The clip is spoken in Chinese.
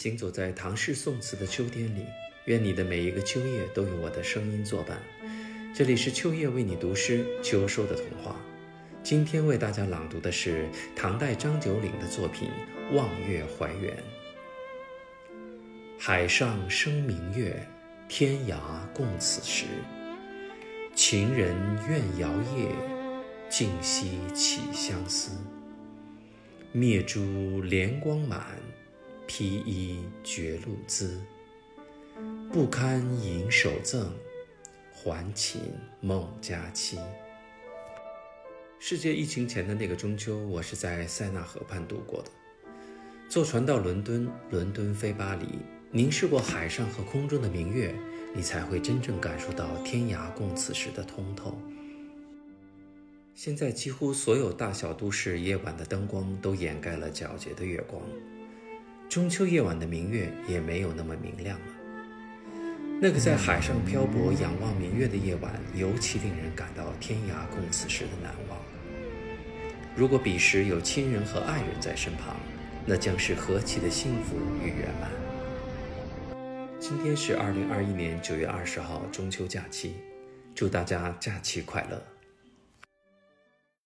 行走在唐诗宋词的秋天里，愿你的每一个秋夜都有我的声音作伴。这里是秋夜为你读诗，秋收的童话。今天为大家朗读的是唐代张九龄的作品《望月怀远》。海上生明月，天涯共此时。情人怨遥夜，竟夕起相思。灭珠连光满。披衣觉露滋，不堪盈手赠，还寝梦佳期。世界疫情前的那个中秋，我是在塞纳河畔度过的。坐船到伦敦，伦敦飞巴黎，凝视过海上和空中的明月，你才会真正感受到天涯共此时的通透。现在几乎所有大小都市夜晚的灯光都掩盖了皎洁的月光。中秋夜晚的明月也没有那么明亮了。那个在海上漂泊、仰望明月的夜晚，尤其令人感到天涯共此时的难忘。如果彼时有亲人和爱人在身旁，那将是何其的幸福与圆满。今天是二零二一年九月二十号，中秋假期，祝大家假期快乐。